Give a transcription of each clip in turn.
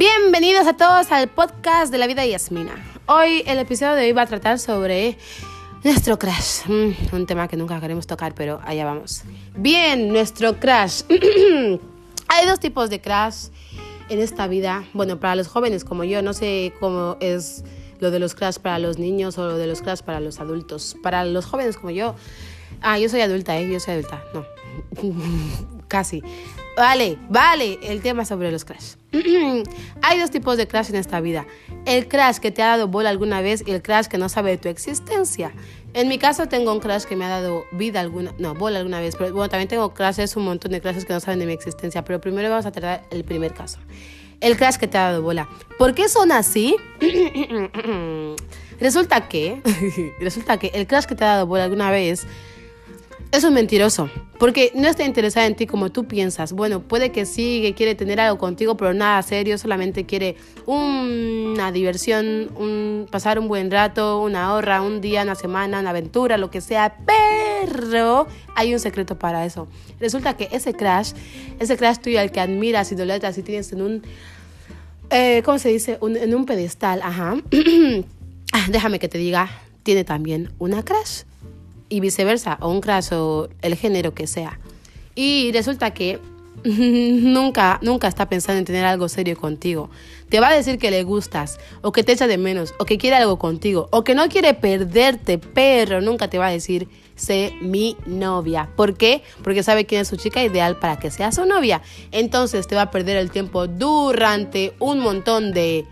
Bienvenidos a todos al podcast de la vida de Yasmina. Hoy el episodio de hoy va a tratar sobre nuestro crash. Mm, un tema que nunca queremos tocar, pero allá vamos. Bien, nuestro crash. Hay dos tipos de crash en esta vida. Bueno, para los jóvenes como yo, no sé cómo es lo de los crash para los niños o lo de los crash para los adultos. Para los jóvenes como yo. Ah, yo soy adulta, ¿eh? Yo soy adulta. No. Casi. Vale, vale, el tema sobre los crash. Hay dos tipos de crash en esta vida. El crash que te ha dado bola alguna vez y el crash que no sabe de tu existencia. En mi caso tengo un crash que me ha dado vida alguna, no, bola alguna vez, pero bueno, también tengo crashes, un montón de crashes que no saben de mi existencia, pero primero vamos a tratar el primer caso. El crash que te ha dado bola. ¿Por qué son así? resulta que, resulta que el crash que te ha dado bola alguna vez es un mentiroso, porque no está interesada en ti como tú piensas. Bueno, puede que sí, que quiere tener algo contigo, pero nada serio, solamente quiere una diversión, un, pasar un buen rato, una ahorra, un día, una semana, una aventura, lo que sea, pero hay un secreto para eso. Resulta que ese crash, ese crash tuyo al que admiras, idolatras y tienes en un, eh, ¿cómo se dice? en un pedestal, ajá. Ah, déjame que te diga, tiene también una crash y viceversa, o un crash o el género que sea. Y resulta que nunca, nunca está pensando en tener algo serio contigo. Te va a decir que le gustas, o que te echa de menos, o que quiere algo contigo, o que no quiere perderte, pero nunca te va a decir, sé mi novia. ¿Por qué? Porque sabe quién es su chica ideal para que sea su novia. Entonces te va a perder el tiempo durante un montón de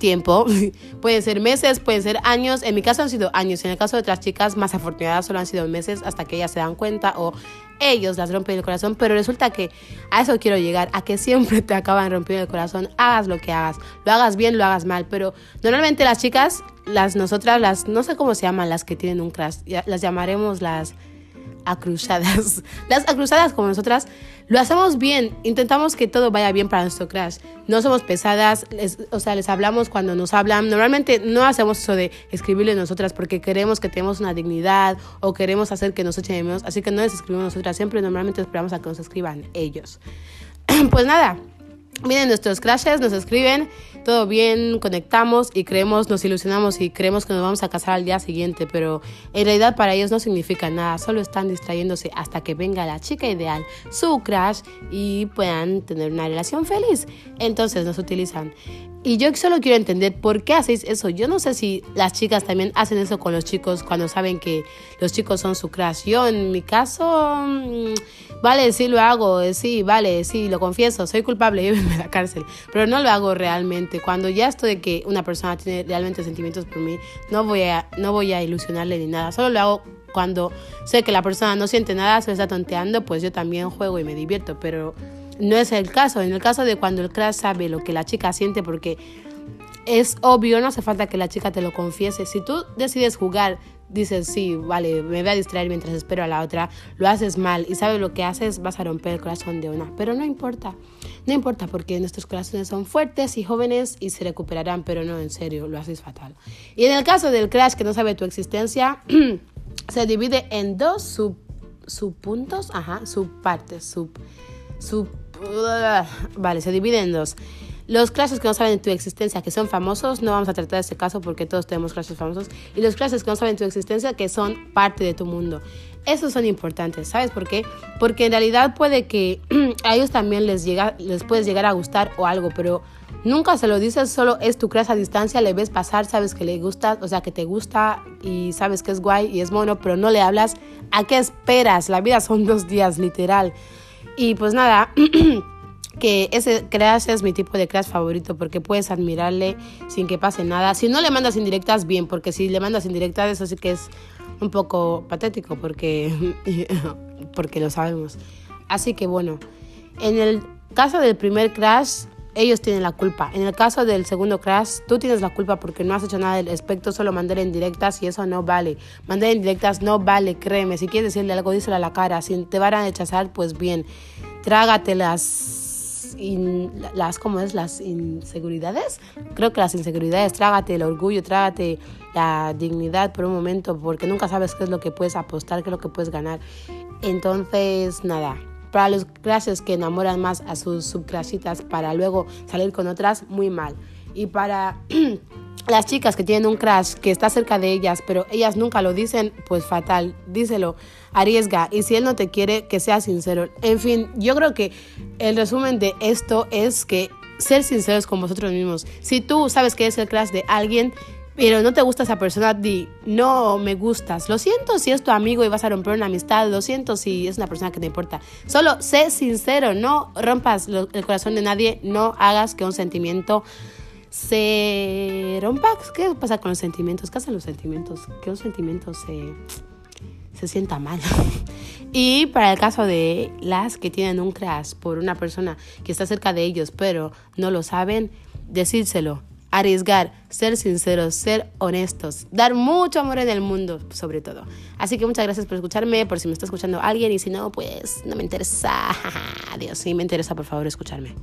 tiempo. pueden ser meses, pueden ser años. En mi caso han sido años. En el caso de otras chicas más afortunadas solo han sido meses hasta que ellas se dan cuenta o ellos las rompen el corazón. Pero resulta que a eso quiero llegar, a que siempre te acaban rompiendo el corazón. Hagas lo que hagas. Lo hagas bien, lo hagas mal. Pero normalmente las chicas, las nosotras, las, no sé cómo se llaman las que tienen un crash. Las llamaremos las acruzadas. Las acruzadas como nosotras lo hacemos bien, intentamos que todo vaya bien para nuestro crash. No somos pesadas, o sea, les hablamos cuando nos hablan. Normalmente no hacemos eso de escribirle nosotras porque queremos que tenemos una dignidad o queremos hacer que nos echen menos. Así que no les escribimos nosotras, siempre normalmente esperamos a que nos escriban ellos. pues nada, Miren nuestros crashes, nos escriben, todo bien, conectamos y creemos, nos ilusionamos y creemos que nos vamos a casar al día siguiente, pero en realidad para ellos no significa nada, solo están distrayéndose hasta que venga la chica ideal, su crash y puedan tener una relación feliz. Entonces nos utilizan. Y yo solo quiero entender por qué hacéis eso. Yo no sé si las chicas también hacen eso con los chicos cuando saben que los chicos son su. Yo en mi caso, mm, vale, sí lo hago, eh, sí, vale, sí, lo confieso, soy culpable, llévenme a la cárcel. Pero no lo hago realmente. Cuando ya estoy de que una persona tiene realmente sentimientos por mí, no voy a, no voy a ilusionarle ni nada. Solo lo hago cuando sé que la persona no siente nada, se está tonteando, pues yo también juego y me divierto. Pero no es el caso. En el caso de cuando el crush sabe lo que la chica siente, porque es obvio, no hace falta que la chica te lo confiese. Si tú decides jugar, dices, sí, vale, me voy a distraer mientras espero a la otra, lo haces mal y sabes lo que haces, vas a romper el corazón de una. Pero no importa, no importa porque nuestros corazones son fuertes y jóvenes y se recuperarán, pero no, en serio, lo haces fatal. Y en el caso del crash que no sabe tu existencia, se divide en dos sub, subpuntos, ajá, subpartes, sub, sub Vale, se divide en dos. Los clases que no saben tu existencia, que son famosos, no vamos a tratar ese caso porque todos tenemos clases famosos. Y los clases que no saben tu existencia, que son parte de tu mundo. Esos son importantes, ¿sabes por qué? Porque en realidad puede que a ellos también les, llega, les puedes llegar a gustar o algo, pero nunca se lo dices, solo es tu clase a distancia, le ves pasar, sabes que le gusta, o sea, que te gusta y sabes que es guay y es mono, pero no le hablas. ¿A qué esperas? La vida son dos días, literal. Y pues nada, que ese crash es mi tipo de crash favorito porque puedes admirarle sin que pase nada. Si no le mandas indirectas, bien, porque si le mandas indirectas, eso sí que es un poco patético porque, porque lo sabemos. Así que bueno, en el caso del primer crash, ellos tienen la culpa. En el caso del segundo crash, tú tienes la culpa porque no has hecho nada al respecto, solo mandar en directas y eso no vale. Mandar en directas no vale, créeme. Si quieres decirle algo, díselo a la cara. Si te van a rechazar, pues bien, trágate las, las ¿cómo es? Las inseguridades. Creo que las inseguridades, trágate el orgullo, trágate la dignidad por un momento, porque nunca sabes qué es lo que puedes apostar, qué es lo que puedes ganar. Entonces, nada, Para los crashes que enamoran más a sus subcrashitas para luego salir con otras, muy mal. Y para las chicas que tienen un crash que está cerca de ellas, pero ellas nunca lo dicen, pues fatal, díselo, arriesga. Y si él no te quiere, que sea sincero. En fin, yo creo que el resumen de esto es que ser sinceros con vosotros mismos. Si tú sabes que es el crash de alguien, pero no te gusta esa persona, di, no me gustas. Lo siento si es tu amigo y vas a romper una amistad, lo siento si es una persona que te importa. Solo sé sincero, no rompas el corazón de nadie, no hagas que un sentimiento se rompa. ¿Qué pasa con los sentimientos? ¿Qué hacen los sentimientos? Que un sentimiento se, se sienta mal. y para el caso de las que tienen un crash por una persona que está cerca de ellos, pero no lo saben, decírselo. Arriesgar, ser sinceros, ser honestos, dar mucho amor en el mundo, sobre todo. Así que muchas gracias por escucharme, por si me está escuchando alguien y si no, pues no me interesa. Adiós, si me interesa, por favor, escucharme.